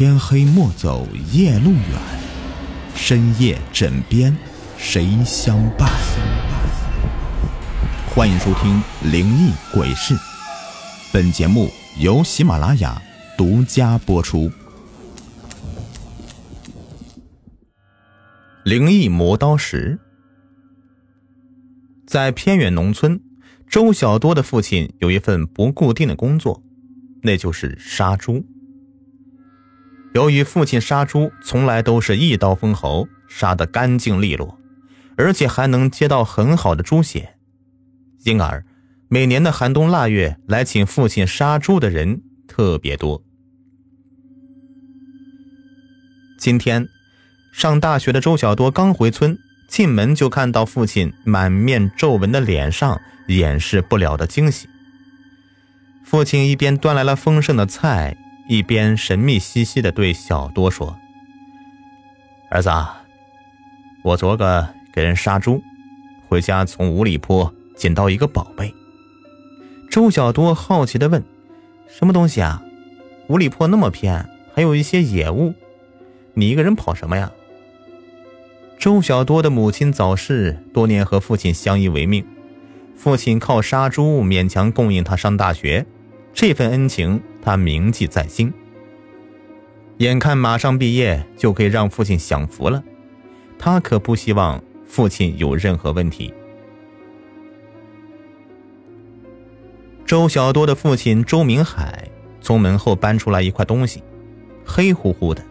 天黑莫走夜路远，深夜枕边谁相伴？欢迎收听《灵异鬼事》，本节目由喜马拉雅独家播出。灵异磨刀石，在偏远农村，周小多的父亲有一份不固定的工作，那就是杀猪。由于父亲杀猪从来都是一刀封喉，杀得干净利落，而且还能接到很好的猪血，因而每年的寒冬腊月来请父亲杀猪的人特别多。今天，上大学的周小多刚回村，进门就看到父亲满面皱纹的脸上掩饰不了的惊喜。父亲一边端来了丰盛的菜。一边神秘兮兮的对小多说：“儿子，我昨个给人杀猪，回家从五里坡捡到一个宝贝。”周小多好奇的问：“什么东西啊？五里坡那么偏，还有一些野物，你一个人跑什么呀？”周小多的母亲早逝，多年和父亲相依为命，父亲靠杀猪勉强供应他上大学。这份恩情，他铭记在心。眼看马上毕业，就可以让父亲享福了，他可不希望父亲有任何问题。周小多的父亲周明海从门后搬出来一块东西，黑乎乎的，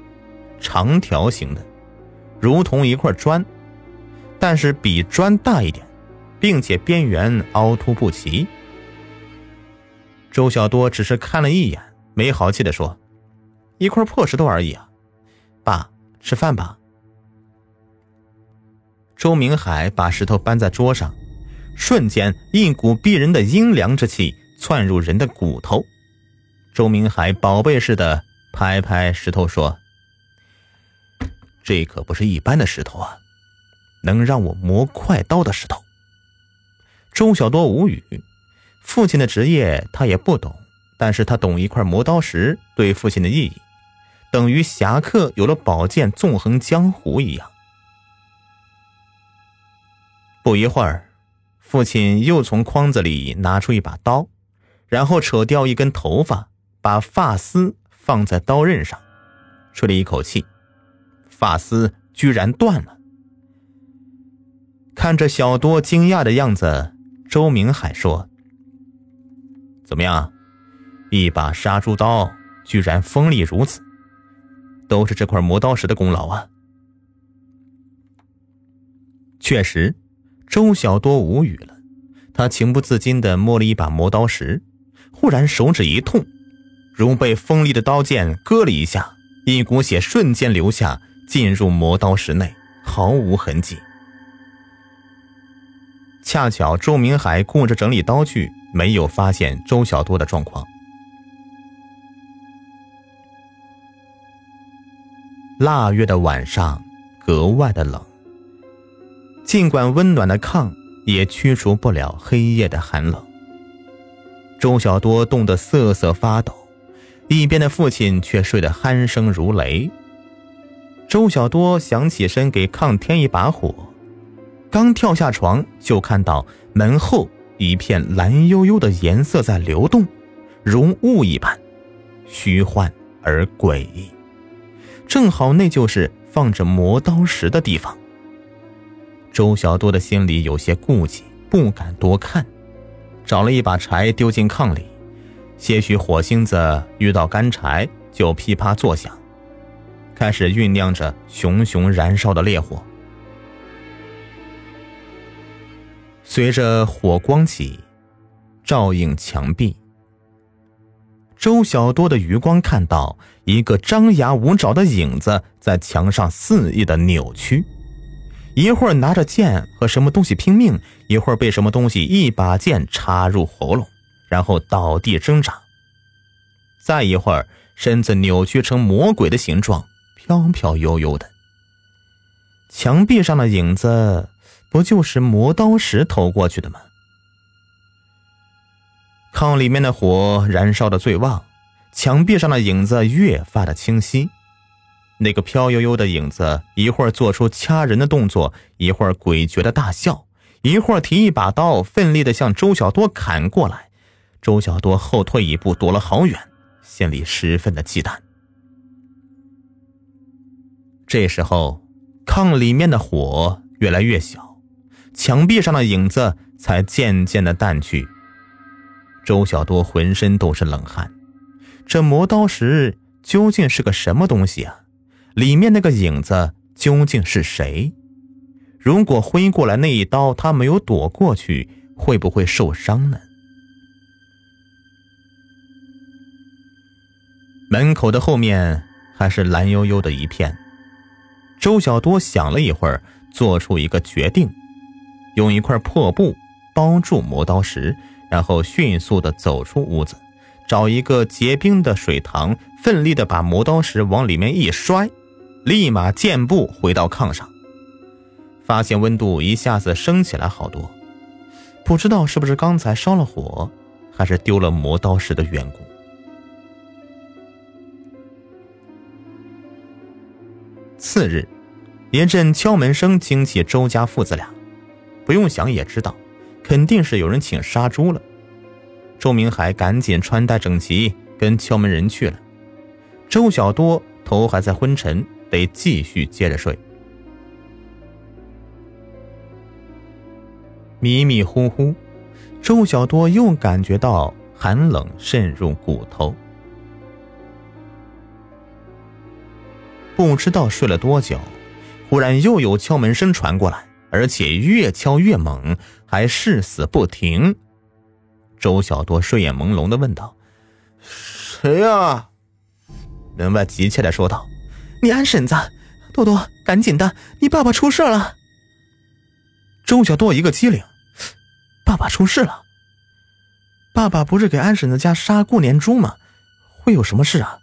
长条形的，如同一块砖，但是比砖大一点，并且边缘凹凸不齐。周小多只是看了一眼，没好气的说：“一块破石头而已啊，爸，吃饭吧。”周明海把石头搬在桌上，瞬间一股逼人的阴凉之气窜入人的骨头。周明海宝贝似的拍拍石头说：“这可不是一般的石头啊，能让我磨快刀的石头。”周小多无语。父亲的职业他也不懂，但是他懂一块磨刀石对父亲的意义，等于侠客有了宝剑纵横江湖一样。不一会儿，父亲又从筐子里拿出一把刀，然后扯掉一根头发，把发丝放在刀刃上，吹了一口气，发丝居然断了。看着小多惊讶的样子，周明海说。怎么样，一把杀猪刀居然锋利如此，都是这块磨刀石的功劳啊！确实，周小多无语了，他情不自禁的摸了一把磨刀石，忽然手指一痛，如被锋利的刀剑割了一下，一股血瞬间流下，进入磨刀石内，毫无痕迹。恰巧周明海顾着整理刀具。没有发现周小多的状况。腊月的晚上格外的冷，尽管温暖的炕也驱除不了黑夜的寒冷。周小多冻得瑟瑟发抖，一边的父亲却睡得鼾声如雷。周小多想起身给炕添一把火，刚跳下床就看到门后。一片蓝幽幽的颜色在流动，如雾一般，虚幻而诡异。正好那就是放着磨刀石的地方。周小多的心里有些顾忌，不敢多看，找了一把柴丢进炕里，些许火星子遇到干柴就噼啪作响，开始酝酿着熊熊燃烧的烈火。随着火光起，照映墙壁。周小多的余光看到一个张牙舞爪的影子在墙上肆意的扭曲，一会儿拿着剑和什么东西拼命，一会儿被什么东西一把剑插入喉咙，然后倒地挣扎。再一会儿，身子扭曲成魔鬼的形状，飘飘悠悠的。墙壁上的影子。不就是磨刀石投过去的吗？炕里面的火燃烧的最旺，墙壁上的影子越发的清晰，那个飘悠悠的影子一会儿做出掐人的动作，一会儿诡谲的大笑，一会儿提一把刀，奋力的向周小多砍过来。周小多后退一步，躲了好远，心里十分的忌惮。这时候，炕里面的火越来越小，墙壁上的影子才渐渐的淡去。周小多浑身都是冷汗，这磨刀石究竟是个什么东西啊？里面那个影子究竟是谁？如果挥过来那一刀他没有躲过去，会不会受伤呢？门口的后面还是蓝悠悠的一片。周小多想了一会儿，做出一个决定，用一块破布包住磨刀石，然后迅速的走出屋子，找一个结冰的水塘，奋力的把磨刀石往里面一摔。立马健步回到炕上，发现温度一下子升起来好多，不知道是不是刚才烧了火，还是丢了磨刀石的缘故。次日，一阵敲门声惊起周家父子俩，不用想也知道，肯定是有人请杀猪了。周明海赶紧穿戴整齐，跟敲门人去了。周小多头还在昏沉。得继续接着睡。迷迷糊糊，周小多又感觉到寒冷渗入骨头。不知道睡了多久，忽然又有敲门声传过来，而且越敲越猛，还誓死不停。周小多睡眼朦胧的问道：“谁呀？”门外急切的说道。你安婶子，多多，赶紧的，你爸爸出事了。周小多一个机灵，爸爸出事了。爸爸不是给安婶子家杀过年猪吗？会有什么事啊？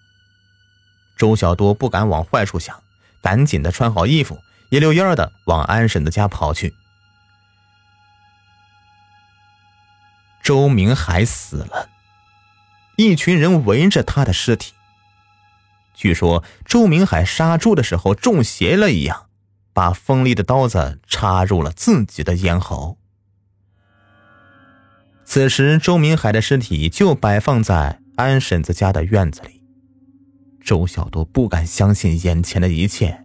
周小多不敢往坏处想，赶紧的穿好衣服，一溜烟的往安婶子家跑去。周明海死了，一群人围着他的尸体。据说周明海杀猪的时候中邪了一样，把锋利的刀子插入了自己的咽喉。此时，周明海的尸体就摆放在安婶子家的院子里。周小多不敢相信眼前的一切，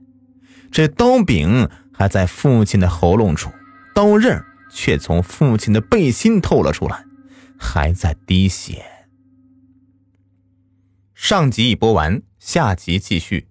这刀柄还在父亲的喉咙处，刀刃却从父亲的背心透了出来，还在滴血。上集已播完。下集继续。